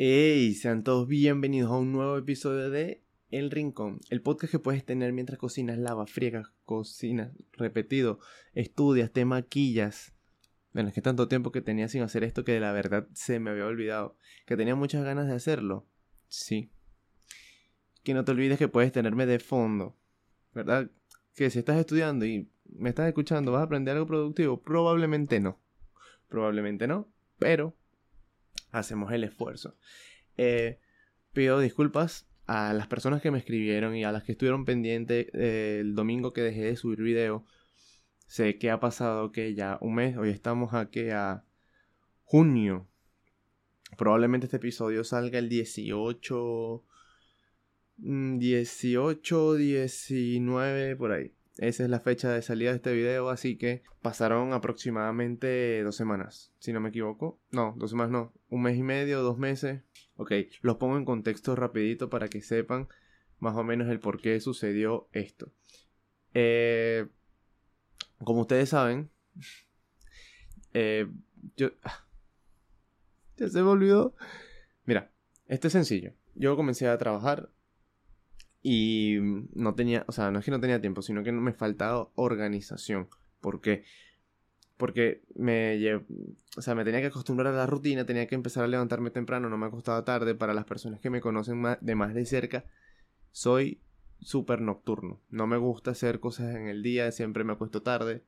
Hey, sean todos bienvenidos a un nuevo episodio de El Rincón, el podcast que puedes tener mientras cocinas, lavas, friegas, cocinas, repetido, estudias, te maquillas. Bueno, es que tanto tiempo que tenía sin hacer esto que de la verdad se me había olvidado, que tenía muchas ganas de hacerlo. Sí. Que no te olvides que puedes tenerme de fondo, ¿verdad? Que si estás estudiando y me estás escuchando, ¿vas a aprender algo productivo? Probablemente no. Probablemente no, pero hacemos el esfuerzo. Eh, pido disculpas a las personas que me escribieron y a las que estuvieron pendientes eh, el domingo que dejé de subir video. Sé que ha pasado que ya un mes, hoy estamos aquí a junio. Probablemente este episodio salga el 18, 18, 19, por ahí. Esa es la fecha de salida de este video, así que pasaron aproximadamente dos semanas, si no me equivoco. No, dos semanas no, un mes y medio, dos meses. Ok, los pongo en contexto rapidito para que sepan más o menos el por qué sucedió esto. Eh, como ustedes saben, eh, yo... Ya se me olvidó. Mira, esto es sencillo. Yo comencé a trabajar y no tenía, o sea, no es que no tenía tiempo, sino que me faltaba organización. ¿Por qué? Porque me, o sea, me tenía que acostumbrar a la rutina, tenía que empezar a levantarme temprano, no me acostaba tarde. Para las personas que me conocen de más de cerca, soy súper nocturno. No me gusta hacer cosas en el día, siempre me acuesto tarde.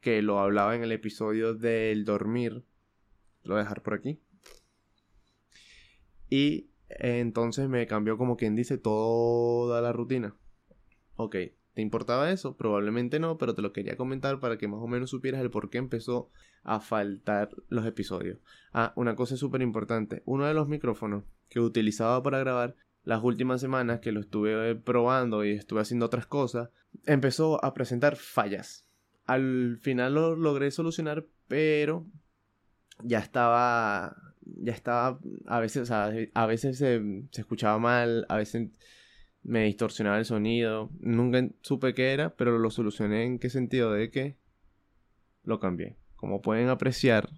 Que lo hablaba en el episodio del dormir. Lo voy a dejar por aquí. Y entonces me cambió como quien dice toda la rutina. Ok, ¿te importaba eso? Probablemente no, pero te lo quería comentar para que más o menos supieras el por qué empezó a faltar los episodios. Ah, una cosa súper importante. Uno de los micrófonos que utilizaba para grabar las últimas semanas que lo estuve probando y estuve haciendo otras cosas, empezó a presentar fallas. Al final lo logré solucionar, pero ya estaba ya estaba, a veces, a veces se, escuchaba mal, a veces me distorsionaba el sonido, nunca supe qué era, pero lo solucioné en qué sentido de que lo cambié. Como pueden apreciar,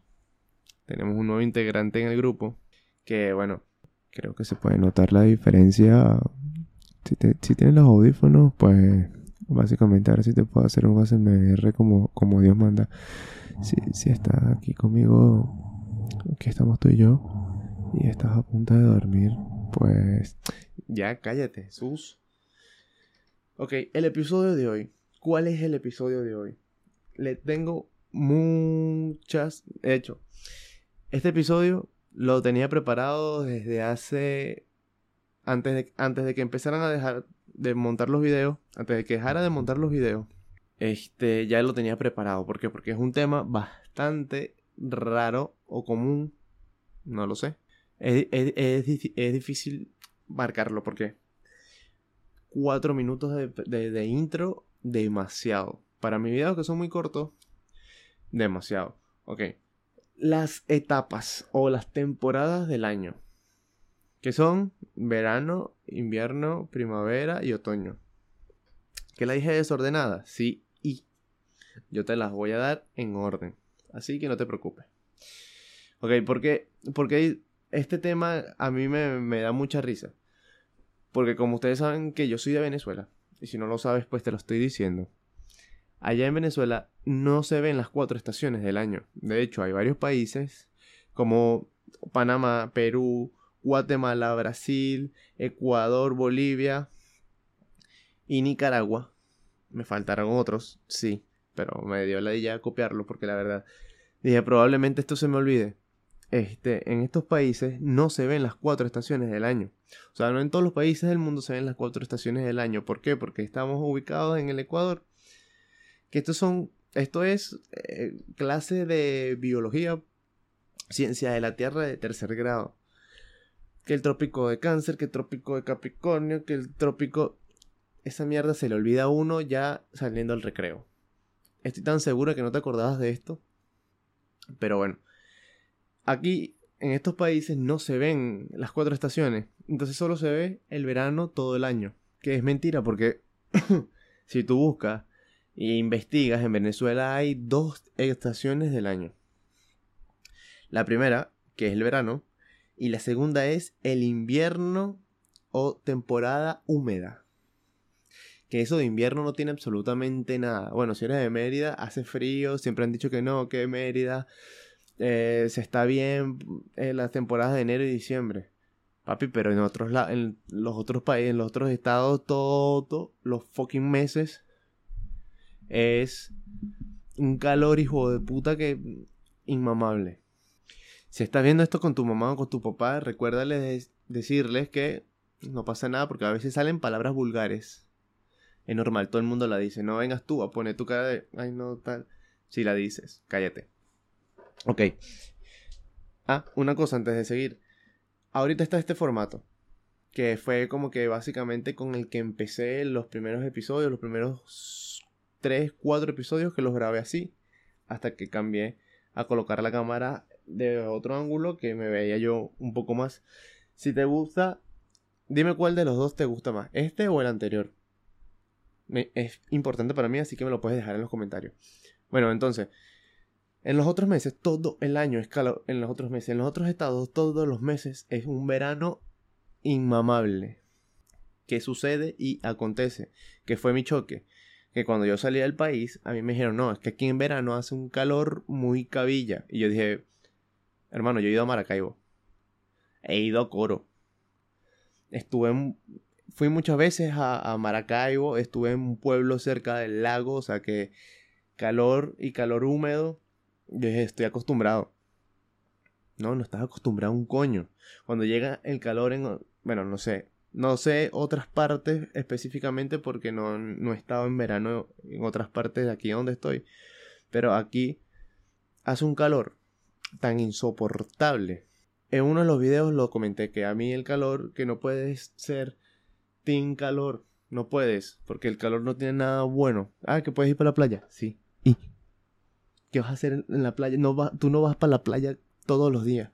tenemos un nuevo integrante en el grupo que, bueno, creo que se puede notar la diferencia. Si, si tienes los audífonos, pues básicamente ahora sí te puedo hacer un ASMR como, como Dios manda. Si, si estás aquí conmigo que estamos tú y yo y estás a punto de dormir, pues ya cállate, sus. Ok, el episodio de hoy. ¿Cuál es el episodio de hoy? Le tengo muchas... De hecho, este episodio lo tenía preparado desde hace... Antes de, antes de que empezaran a dejar de montar los videos, antes de que dejara de montar los videos, este, ya lo tenía preparado. ¿Por qué? Porque es un tema bastante raro o común, no lo sé. Es, es, difícil marcarlo porque cuatro minutos de, de, intro, demasiado. Para mis videos que son muy cortos, demasiado. Ok. Las etapas o las temporadas del año. Que son verano, invierno, primavera y otoño. ¿Que la dije desordenada? Sí y. Yo te las voy a dar en orden. Así que no te preocupes. Ok, porque, porque este tema a mí me, da mucha risa. Porque como ustedes saben que yo soy de Venezuela, y si no lo sabes, pues te lo estoy diciendo. Allá en Venezuela no se ven las cuatro estaciones del año. De hecho, hay varios países como Panamá, Perú, Guatemala, Brasil, Ecuador, Bolivia y Nicaragua. Me faltaron otros, sí, pero me dio la idea de copiarlo porque la verdad dije probablemente esto se me olvide. Este, en estos países no se ven las cuatro estaciones del año. O sea, no en todos los países del mundo se ven las cuatro estaciones del año. ¿Por qué? Porque estamos ubicados en el Ecuador. Que estos son, esto es eh, clase de biología, ciencia de la Tierra de tercer grado. Que el trópico de cáncer, que el trópico de Capricornio, que el trópico... Esa mierda se le olvida a uno ya saliendo al recreo. Estoy tan seguro que no te acordabas de esto. Pero bueno, aquí en estos países no se ven las cuatro estaciones. Entonces solo se ve el verano todo el año. Que es mentira porque si tú buscas e investigas, en Venezuela hay dos estaciones del año. La primera, que es el verano, Y la segunda es el invierno o temporada húmeda. Que eso de invierno no tiene absolutamente nada. Bueno, si eres de Mérida, hace frío, siempre han dicho que no, que Mérida eh, se está bien en las temporadas de enero y diciembre. Papi, pero en otros en los otros países, en los otros estados, todos los fucking meses es un calor hijo de puta que inmamable. Si estás viendo esto con tu mamá o con tu papá, recuérdales decirles que no pasa nada porque a veces salen palabras vulgares. Es normal, todo el mundo la dice. No vengas tú a poner tu cara de, ay no, tal. Si la dices, cállate. Ok. Ah, una cosa antes de seguir. Ahorita está este formato. Que fue como que básicamente con el que empecé los primeros episodios, los primeros 3, 4 episodios que los grabé así. Hasta que cambié a colocar la cámara de otro ángulo que me veía yo un poco más. Si te gusta, dime cuál de los dos te gusta más, este o el anterior. Es importante para mí, así que me lo puedes dejar en los comentarios. Bueno, entonces, en los otros meses, todo el año es calor. En los otros meses, en los otros estados, todos los meses es un verano inmamable. ¿Qué sucede y acontece? Que fue mi choque. Que cuando yo salí del país, a mí me dijeron, no, es que aquí en verano hace un calor muy cabilla. Y yo dije, hermano, yo he ido a Maracaibo. He ido a Coro. Estuve en, fui muchas veces a, Maracaibo. Estuve en un pueblo cerca del lago. O sea que calor y calor húmedo yo dije, estoy acostumbrado. No, no estás acostumbrado a un coño. Cuando llega el calor en... Bueno, no sé. No sé otras partes específicamente porque no, no he estado en verano en otras partes de aquí donde estoy. Pero aquí hace un calor tan insoportable. En uno de los videos lo comenté que a mí el calor, que no puedes ser sin calor. No puedes, porque el calor no tiene nada bueno. Ah, que puedes ir para la playa. Sí. ¿Y? ¿Qué vas a hacer en la playa? No va, tú no vas para la playa todos los días.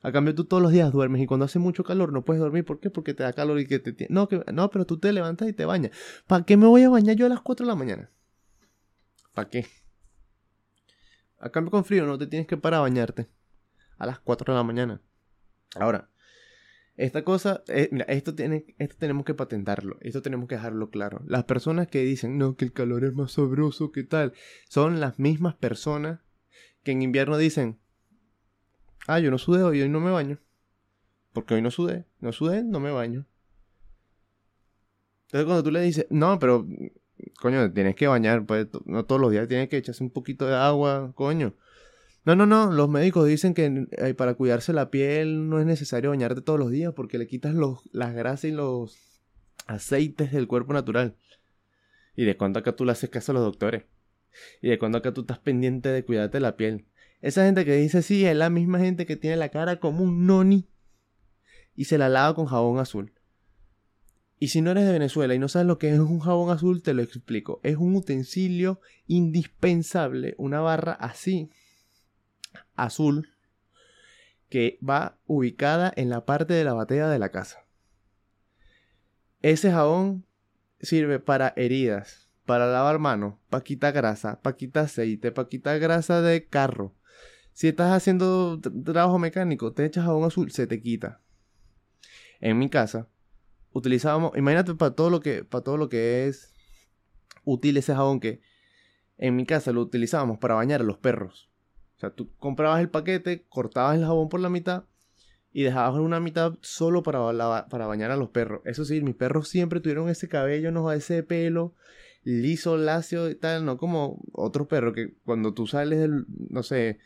A cambio, tú todos los días duermes y cuando hace mucho calor no puedes dormir. ¿Por qué? Porque te da calor y que te... No, que... no pero tú te levantas y te bañas. ¿Para qué me voy a bañar yo a las 4 de la mañana? ¿Para qué? A cambio, con frío no te tienes que parar a bañarte a las 4 de la mañana. Ahora, esta cosa, eh, mira, esto, tiene, esto tenemos que patentarlo, esto tenemos que dejarlo claro. Las personas que dicen, no, que el calor es más sabroso que tal, son las mismas personas que en invierno dicen, ah, yo no sudé hoy, hoy no me baño. Porque hoy no sudé, no sudé, no me baño. Entonces cuando tú le dices, no, pero, coño, tienes que bañar, pues, no todos los días tienes que echarse un poquito de agua, coño. No, no, no. Los médicos dicen que eh, para cuidarse la piel no es necesario bañarte todos los días porque le quitas los, las grasas y los aceites del cuerpo natural. ¿Y de cuándo acá tú le haces caso a los doctores? ¿Y de cuándo acá tú estás pendiente de cuidarte la piel? Esa gente que dice sí es la misma gente que tiene la cara como un noni y se la lava con jabón azul. Y si no eres de Venezuela y no sabes lo que es un jabón azul, te lo explico. Es un utensilio indispensable, una barra así, azul que va ubicada en la parte de la batea de la casa. Ese jabón sirve para heridas, para lavar manos, para quitar grasa, para quitar aceite, para quitar grasa de carro. Si estás haciendo trabajo mecánico, te echas jabón azul, se te quita. En mi casa utilizábamos, imagínate para todo lo que para todo lo que es útil ese jabón que en mi casa lo utilizábamos para bañar a los perros sea, tú comprabas el paquete, cortabas el jabón por la mitad y dejabas una mitad solo para, para bañar a los perros. Eso sí, mis perros siempre tuvieron ese cabello, no ese pelo liso, lacio y tal, no como otros perros que cuando tú sales del, no sé,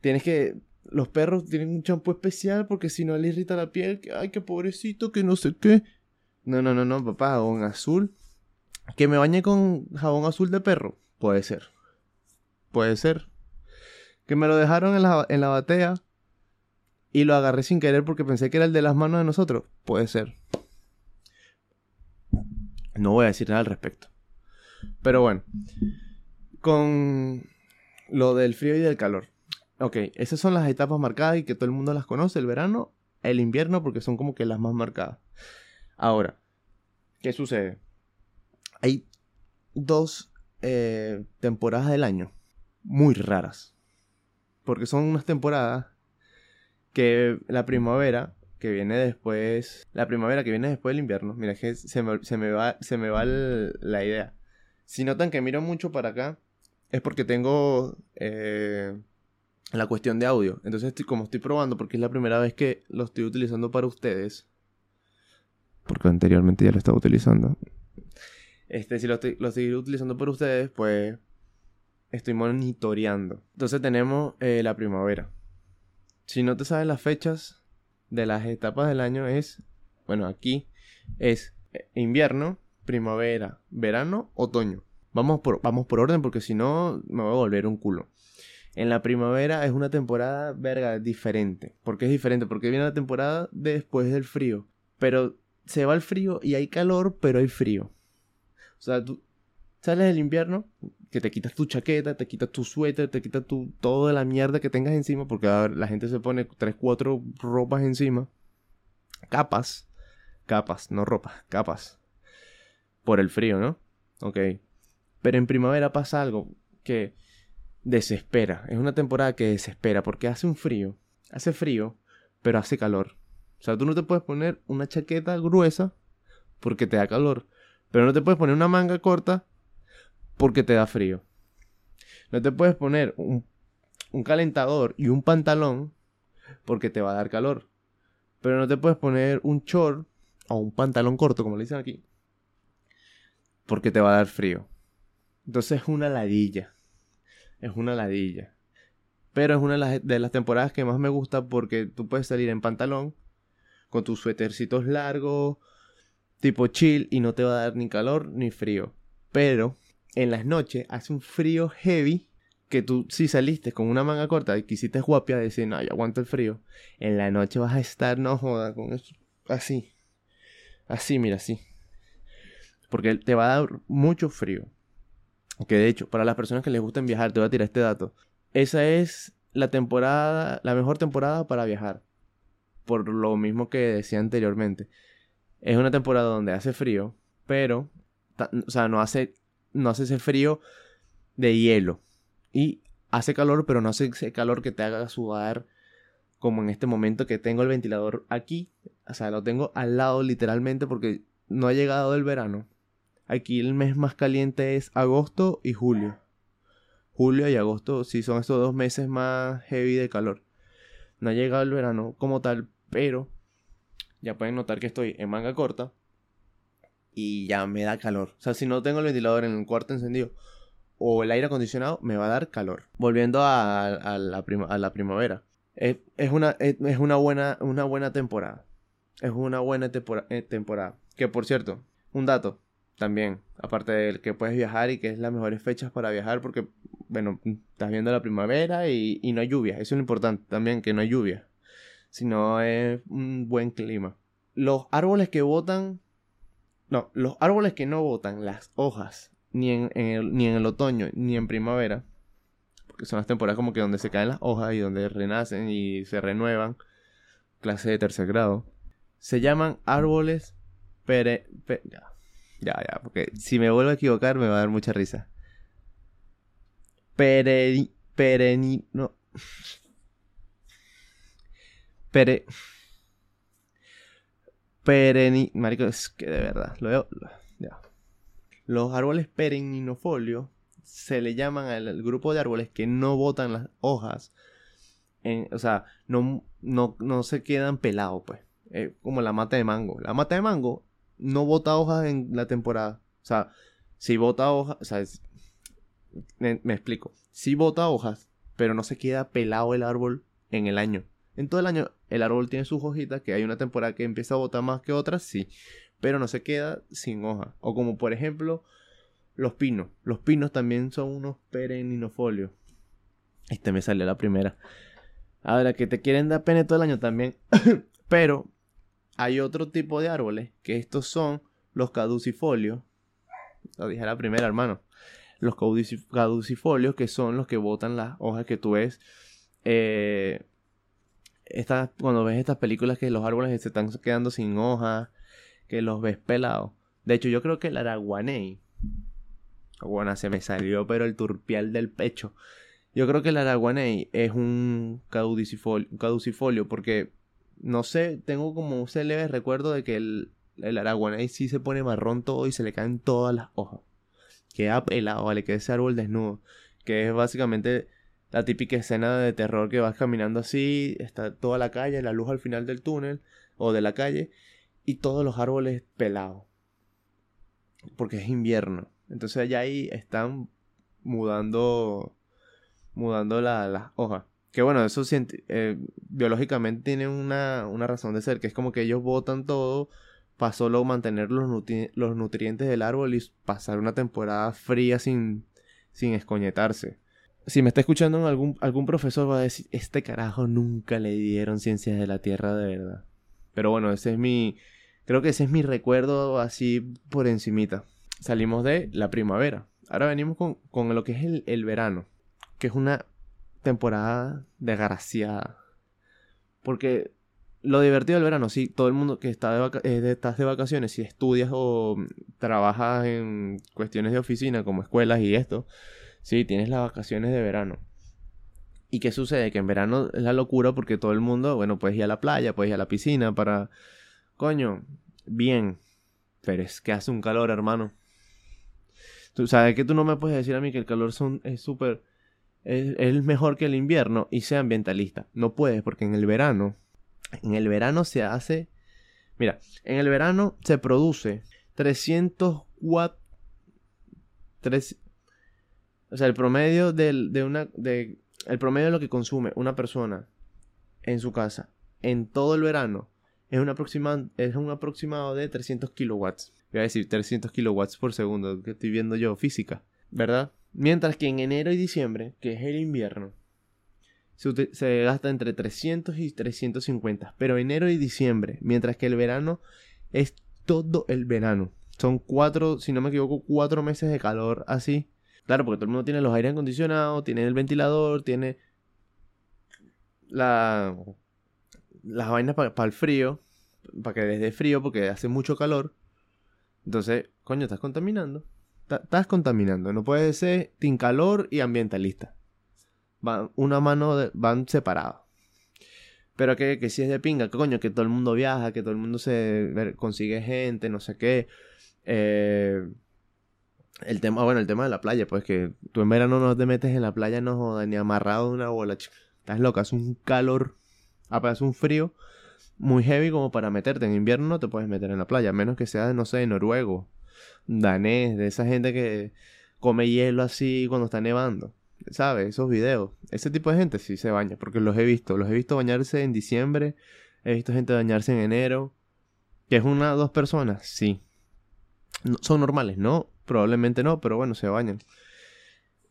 tienes que los perros tienen un champú especial porque si no le irrita la piel, que ay, qué pobrecito, que no sé qué. No, no, no, no, papá, jabón azul. Que me bañe con jabón azul de perro, puede ser. Puede ser que me lo dejaron en la, en la batea y lo agarré sin querer porque pensé que era el de las manos de nosotros. Puede ser. No voy a decir nada al respecto. Pero bueno, con lo del frío y del calor. Ok, esas son las etapas marcadas y que todo el mundo las conoce, el verano, el invierno, porque son como que las más marcadas. Ahora, ¿qué sucede? Hay dos eh, temporadas del año muy raras porque son unas temporadas que la primavera, que viene después, la primavera que viene después del invierno, mira, que se me, se me va, se me va la idea. Si notan que miro mucho para acá, es porque tengo eh, la cuestión de audio. Entonces, como estoy probando, porque es la primera vez que lo estoy utilizando para ustedes, porque anteriormente ya lo estaba utilizando. Este, si lo estoy, lo estoy utilizando para ustedes, pues estoy monitoreando. Entonces tenemos eh, la primavera. Si no te sabes las fechas de las etapas del año es, bueno, aquí es eh, invierno, primavera, verano, otoño. Vamos por, vamos por orden porque si no me voy a volver un culo. En la primavera es una temporada, verga, diferente. ¿Por qué es diferente? Porque viene la temporada después del frío. Pero se va el frío y hay calor, pero hay frío. O sea, tú sales del invierno, que te quitas tu chaqueta, te quitas tu suéter, te quitas tu, toda la mierda que tengas encima, porque la gente se pone 3, 4 ropas encima. Capas. Capas, no ropas, capas. Por el frío, ¿no? Ok. Pero en primavera pasa algo que desespera. Es una temporada que desespera porque hace un frío. Hace frío, pero hace calor. O sea, tú no te puedes poner una chaqueta gruesa porque te da calor. Pero no te puedes poner una manga corta porque te da frío. No te puedes poner un, calentador y un pantalón porque te va a dar calor. Pero no te puedes poner un short o un pantalón corto, como le dicen aquí, porque te va a dar frío. Entonces es una ladilla. Es una ladilla. Pero es una de las, de las temporadas que más me gusta porque tú puedes salir en pantalón, con tus suétercitos largos, tipo chill, y no te va a dar ni calor ni frío. Pero en las noches hace un frío heavy que tú si saliste con una manga corta y quisiste guapia decir, no, yo aguanto el frío. En la noche vas a estar, no joda, con eso, así. Así, mira, así. Porque te va a dar mucho frío. Que de hecho, para las personas que les gusten viajar, te voy a tirar este dato. Esa es la temporada, la mejor temporada para viajar. Por lo mismo que decía anteriormente. Es una temporada donde hace frío, pero, o sea, no hace no hace ese frío de hielo. Y hace calor, pero no hace ese calor que te haga sudar como en este momento que tengo el ventilador aquí. O sea, lo tengo al lado literalmente porque no ha llegado el verano. Aquí el mes más caliente es agosto y julio. Julio y agosto sí son estos dos meses más heavy de calor. No ha llegado el verano como tal, pero ya pueden notar que estoy en manga corta y ya me da calor. O sea, si no tengo el ventilador en el cuarto encendido o el aire acondicionado, me va a dar calor. Volviendo a, la, a la, primavera. Es, una, es, una, buena, una buena temporada. Es una buena eh, temporada. Que por cierto, un dato también, aparte de que puedes viajar y que es las mejores fechas para viajar porque, bueno, estás viendo la primavera y, y no hay lluvia. Eso es lo importante también, que no hay lluvia. Sino es un buen clima. Los árboles que botan no, los árboles que no botan las hojas, ni en, el, ni en el otoño, ni en primavera, porque son las temporadas como que donde se caen las hojas y donde renacen y se renuevan, clase de tercer grado, se llaman árboles pere... ya, ya, ya, porque si me vuelvo a equivocar me va a dar mucha risa. Pere... Pereni... No. Pere pereni... Marico, es que de verdad, lo veo... Ya. Los árboles perenninofolios se le llaman al, grupo de árboles que no botan las hojas. En, o sea, no, no, no se quedan pelados, pues. como la mata de mango. La mata de mango no bota hojas en la temporada. O sea, si bota hojas, o sea, me, me, explico. Si bota hojas, pero no se queda pelado el árbol en el año. En todo el año el árbol tiene sus hojitas, que hay una temporada que empieza a botar más que otras, sí, pero no se queda sin hoja. O como por ejemplo los pinos. Los pinos también son unos perenninofolios. Este me sale la primera. Ahora que te quieren dar pene todo el año también. pero hay otro tipo de árboles que estos son los caducifolios. Lo dije la primera, hermano. Los caducifolios que son los que botan las hojas que tú ves. Eh, cuando ves estas películas que los árboles se están quedando sin hojas, que los ves pelados. De hecho, yo creo que el araguaney, bueno, se me salió, pero el turpial del pecho. Yo creo que el araguaney es un caducifolio, caducifolio porque, no sé, tengo como un leve recuerdo de que el, el araguaney sí se pone marrón todo y se le caen todas las hojas. Queda pelado, vale, que ese árbol desnudo. Que es básicamente la típica escena de terror que vas caminando así, está toda la calle, la luz al final del túnel o de la calle y todos los árboles pelados. Porque es invierno. Entonces allá ahí están mudando mudando las hojas. Que bueno, eso eh, biológicamente tiene una, una, razón de ser, que es como que ellos botan todo para solo mantener los, los nutrientes del árbol y pasar una temporada fría sin, sin escoñetarse. Si me está escuchando algún, algún profesor va a decir, este carajo nunca le dieron ciencias de la Tierra de verdad. Pero bueno, ese es mi, creo que ese es mi recuerdo así por encimita. Salimos de la primavera. Ahora venimos con, con lo que es el, el verano que es una temporada desgraciada. Porque lo divertido del verano, sí, todo el mundo que está de, eh, estás de vacaciones, si estudias o trabajas en cuestiones de oficina como escuelas y esto, sí, tienes las vacaciones de verano. ¿Y qué sucede? Que en verano es la locura porque todo el mundo, bueno, puedes ir a la playa, puedes ir a la piscina para... Coño, bien. Pero es que hace un calor, hermano. Tú sabes que tú no me puedes decir a mí que el calor son, es súper es, mejor que el invierno y sea ambientalista. No puedes porque en el verano, en el verano se hace, mira, en el verano se produce 300 watts, o sea, el promedio de una, de, el promedio de lo que consume una persona en su casa en todo el verano es un, aproximado, es un aproximado de 300 kilowatts. Voy a decir 300 kilowatts por segundo, que estoy viendo yo física, ¿verdad? Mientras que en enero y diciembre, que es el invierno, se, gasta entre 300 y 350. Pero enero y diciembre, mientras que el verano es todo el verano. Son cuatro, si no me equivoco, cuatro meses de calor así. Claro, porque todo el mundo tiene los aires acondicionados, tiene el ventilador, tiene la, las vainas para el frío, para que les dé frío porque hace mucho calor. Entonces, coño, estás contaminando estás contaminando. No puedes ser sin calor y ambientalista. Van, una mano van separados. Pero que, que si es de pinga, coño, que todo el mundo viaja, que todo el mundo se consigue gente, no sé qué. Eh, el tema, bueno, el tema de la playa, pues que tú en verano no te metes en la playa, no ni amarrado de una bola, Estás loca, es un calor, apenas un frío muy heavy como para meterte. En invierno no te puedes meter en la playa, a menos que sea, no sé, de noruego danés, de esa gente que come hielo así cuando está nevando. ¿Sabes? Esos videos. Ese tipo de gente sí se baña, porque los he visto. Los he visto bañarse en diciembre, he visto gente bañarse en enero. ¿Que es una o dos personas? Sí. son normales, ¿no? Probablemente no, pero bueno, se bañan.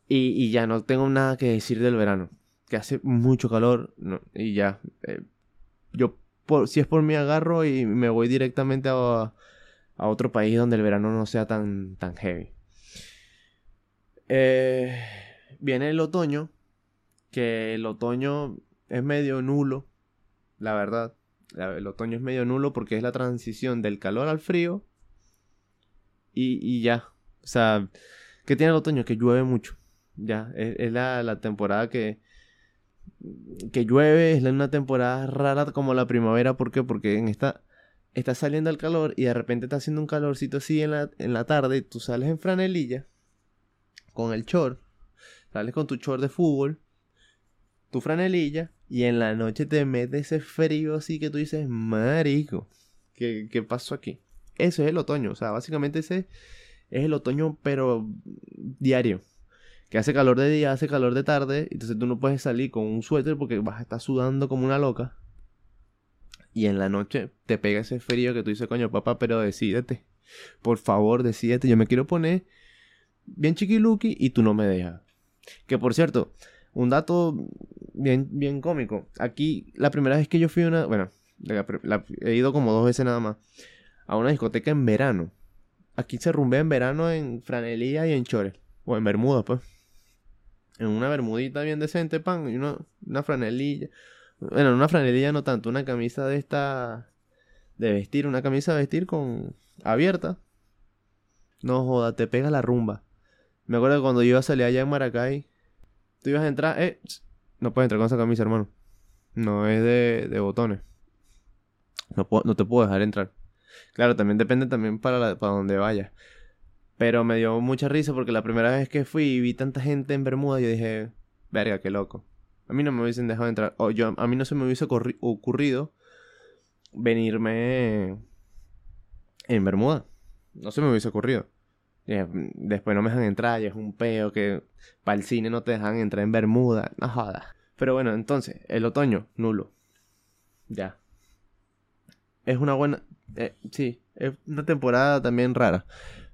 Y, ya no tengo nada que decir del verano. Que hace mucho calor y ya. Eh, yo, si es por mí, agarro y me voy directamente a, a otro país donde el verano no sea tan, tan heavy. Eh, viene el otoño, que el otoño es medio nulo, la verdad. El otoño es medio nulo porque es la transición del calor al frío y, ya. O sea, ¿qué tiene el otoño? Que llueve mucho. Ya, es, la, la, temporada que, que llueve, es una temporada rara como la primavera. ¿Por qué? Porque en esta está saliendo el calor y de repente está haciendo un calorcito así en la, en la tarde tú sales en franelilla con el short, sales con tu short de fútbol, tu franelilla y en la noche te metes ese frío así que tú dices, marico, ¿qué, qué pasó aquí? Eso es el otoño, o sea, básicamente ese es el otoño pero diario. Que hace calor de día, hace calor de tarde, entonces tú no puedes salir con un suéter porque vas a estar sudando como una loca y en la noche te pega ese frío que tú dices, coño, papá, pero decídete. Por favor, decídete. Yo me quiero poner bien chiquiluki y tú no me dejas. Que por cierto, un dato bien, bien cómico. Aquí, la primera vez que yo fui a una. Bueno, he ido como dos veces nada más. A una discoteca en verano. Aquí se rumbea en verano en franelilla y en chores. O en bermuda, pues. En una bermudita bien decente, pan. Y una, una franelilla. Bueno, una franelilla no tanto, una camisa de esta. De vestir, una camisa de vestir con. abierta. No joda, te pega la rumba. Me acuerdo cuando yo iba a salir allá en Maracay. Tú ibas a entrar, eh, no puedes entrar con esa camisa, hermano. No es de, de botones. No, no te puedo dejar entrar. Claro, también depende también para, para donde vayas. Pero me dio mucha risa porque la primera vez que fui y vi tanta gente en Bermuda, yo dije, verga, qué loco. A mí no me hubiesen dejado entrar. O yo, a mí no se me hubiese ocurrido venirme en Bermuda. No se me hubiese ocurrido. Después no me dejan entrar y es un peo que para el cine no te dejan entrar en Bermuda. No jodas. Pero bueno, entonces, el otoño, nulo. Ya. Es una buena... Eh, sí, es una temporada también rara.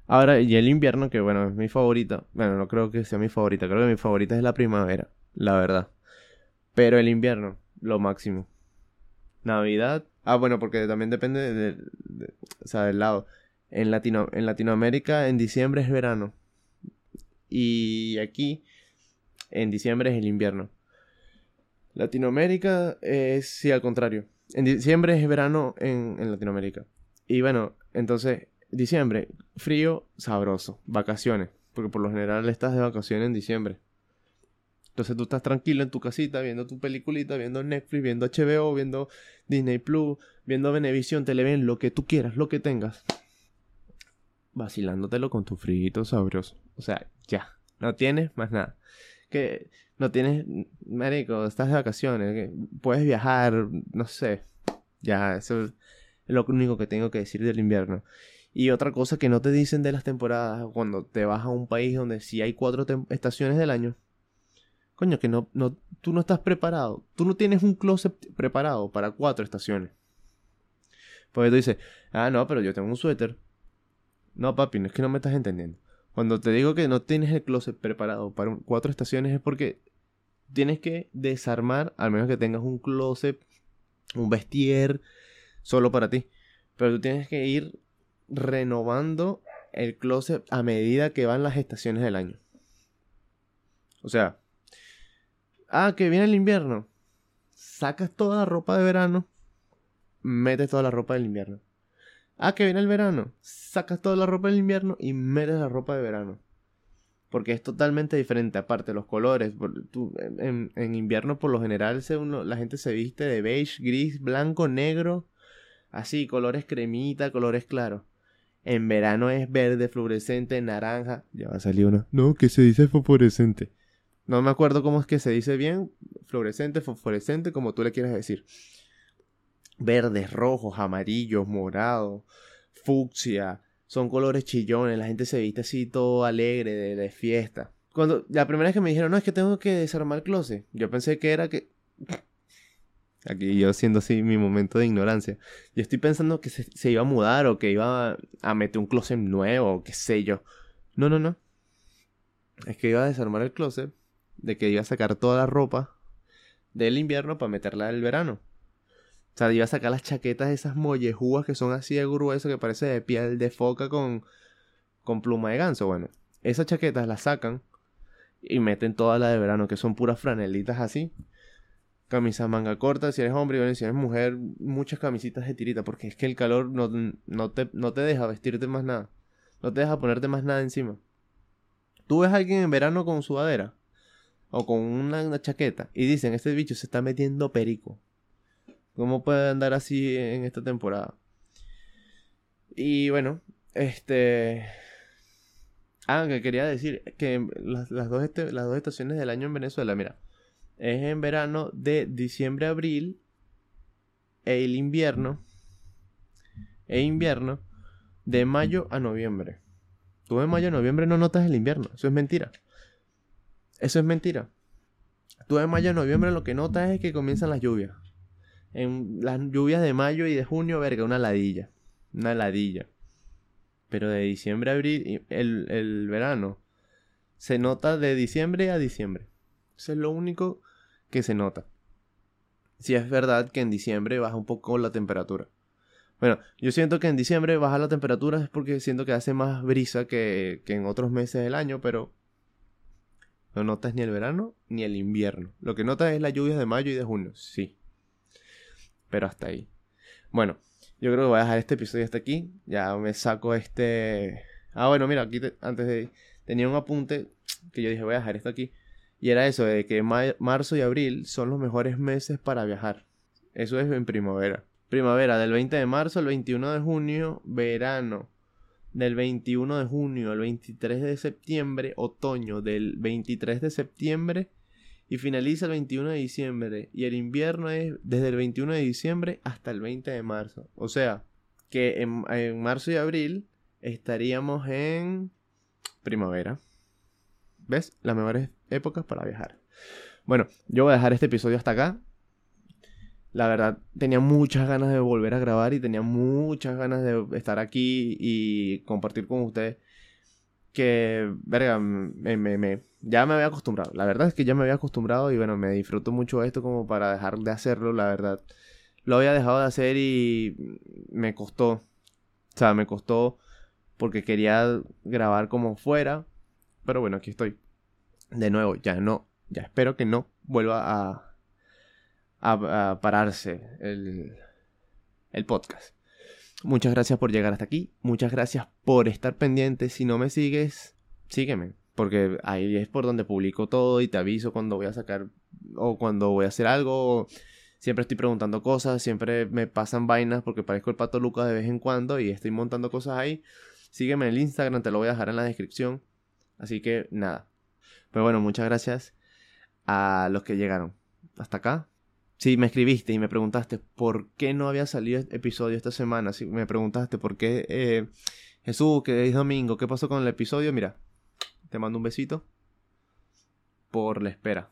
Ahora, y el invierno, que bueno, es mi favorita. Bueno, no creo que sea mi favorita. Creo que mi favorita es la primavera, la verdad. Pero el invierno, lo máximo. Navidad. Ah, bueno, porque también depende de, o sea, del lado. En, Latino, en Latinoamérica, en diciembre es verano. Y aquí, en diciembre es el invierno. Latinoamérica es, sí, al contrario. En diciembre es verano en, en Latinoamérica. Y bueno, entonces, diciembre, frío, sabroso. Vacaciones. Porque por lo general estás de vacaciones en diciembre. Entonces tú estás tranquilo en tu casita viendo tu peliculita, viendo Netflix, viendo HBO, viendo Disney Plus, viendo Venevisión, Televen, lo que tú quieras, lo que tengas. Vacilándotelo con tu frito sabroso. O sea, ya. No tienes más nada. Que no tienes, marico, estás de vacaciones, puedes viajar, no sé. Ya, eso es lo único que tengo que decir del invierno. Y otra cosa que no te dicen de las temporadas, cuando te vas a un país donde sí hay cuatro estaciones del año, Coño, que no, no, tú no estás preparado. Tú no tienes un closet preparado para cuatro estaciones. Porque tú dices, ah, no, pero yo tengo un suéter. No, papi, no es que no me estás entendiendo. Cuando te digo que no tienes el closet preparado para cuatro estaciones es porque tienes que desarmar, al menos que tengas un closet, un vestier solo para ti. Pero tú tienes que ir renovando el closet a medida que van las estaciones del año. O sea, Ah, que viene el invierno. Sacas toda la ropa de verano, metes toda la ropa del invierno. Ah, que viene el verano. Sacas toda la ropa del invierno y metes la ropa de verano. Porque es totalmente diferente. Aparte, los colores. en, invierno, por lo general, la gente se viste de beige, gris, blanco, negro. Así, colores cremita, colores claros. En verano es verde, fluorescente, naranja. Ya va a salir uno. No, que se dice fluorescente. No me acuerdo cómo es que se dice bien. Fluorescente, fosforescente, como tú le quieras decir. Verdes, rojos, amarillos, morados, fucsia. Son colores chillones. La gente se viste así todo alegre, de, fiesta. Cuando la primera vez que me dijeron, no, es que tengo que desarmar el closet. Yo pensé que era que. Aquí yo siendo así mi momento de ignorancia. Yo estoy pensando que se, iba a mudar o que iba a meter un closet nuevo o qué sé yo. No, no, no. Es que iba a desarmar el closet de que iba a sacar toda la ropa del invierno para meterla del verano. O sea, iba a sacar las chaquetas de esas mollejúas que son así de grueso que parece de piel de foca con, con pluma de ganso. Bueno, esas chaquetas las sacan y meten toda la de verano, que son puras franelitas así. Camisas manga corta, si eres hombre y si eres mujer, muchas camisitas de tirita, porque es que el calor no, no, te, no te deja vestirte más nada. No te deja ponerte más nada encima. ¿Tú ves a alguien en verano con sudadera? o con una, chaqueta y dicen, este bicho se está metiendo perico. ¿Cómo puede andar así en esta temporada? Y bueno, este... Ah, que quería decir que las, dos este, las dos estaciones del año en Venezuela, mira, es en verano de diciembre a abril e el invierno e invierno de mayo a noviembre. Tú de mayo a noviembre no notas el invierno, eso es mentira. Eso es mentira. Tú de mayo a noviembre lo que notas es que comienzan las lluvias. En las lluvias de mayo y de junio, verga, una ladilla. Una ladilla. Pero de diciembre a abril, el, el verano, se nota de diciembre a diciembre. Eso es lo único que se nota. Si es verdad que en diciembre baja un poco la temperatura. Bueno, yo siento que en diciembre baja la temperatura es porque siento que hace más brisa que, que en otros meses del año, pero no notas ni el verano ni el invierno. Lo que notas es las lluvias de mayo y de junio, sí. Pero hasta ahí. Bueno, yo creo que voy a dejar este episodio hasta aquí. Ya me saco este... Ah, bueno, mira, aquí antes de... Tenía un apunte que yo dije, voy a dejar esto aquí. Y era eso, de que marzo y abril son los mejores meses para viajar. Eso es en primavera. Primavera del 20 de marzo al 21 de junio, verano del 21 de junio al 23 de septiembre, otoño del 23 de septiembre y finaliza el 21 de diciembre. Y el invierno es desde el 21 de diciembre hasta el 20 de marzo. O sea, que en, en marzo y abril estaríamos en primavera. ¿Ves? Las mejores épocas para viajar. Bueno, yo voy a dejar este episodio hasta acá. La verdad, tenía muchas ganas de volver a grabar y tenía muchas ganas de estar aquí y compartir con ustedes. Que, verga, me, me, ya me había acostumbrado. La verdad es que ya me había acostumbrado y bueno, me disfruto mucho esto como para dejar de hacerlo, la verdad. Lo había dejado de hacer y me costó. O sea, me costó porque quería grabar como fuera. Pero bueno, aquí estoy. De nuevo, ya no, ya espero que no vuelva a, a, pararse el, el podcast. Muchas gracias por llegar hasta aquí. Muchas gracias por estar pendiente. Si no me sigues, sígueme. Porque ahí es por donde publico todo y te aviso cuando voy a sacar o cuando voy a hacer algo. Siempre estoy preguntando cosas, siempre me pasan vainas porque parezco el pato Lucas de vez en cuando y estoy montando cosas ahí. Sígueme en el Instagram, te lo voy a dejar en la descripción. Así que nada. Pero bueno, muchas gracias a los que llegaron. Hasta acá. Si me escribiste y me preguntaste por qué no había salido este episodio esta semana, si me preguntaste por qué eh, Jesús, que es domingo, qué pasó con el episodio, mira, te mando un besito por la espera.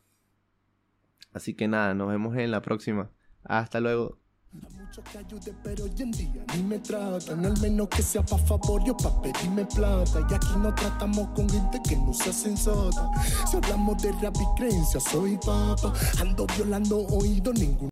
Así que nada, nos vemos en la próxima. Hasta luego. Mucho que ayude, pero hoy en día ni me tratan, al menos que sea pa' favor, yo pa' pedirme plata. Y aquí no tratamos con gente que no sea sensata. Si hablamos de rap y creencia, soy papa, ando violando oído ningún.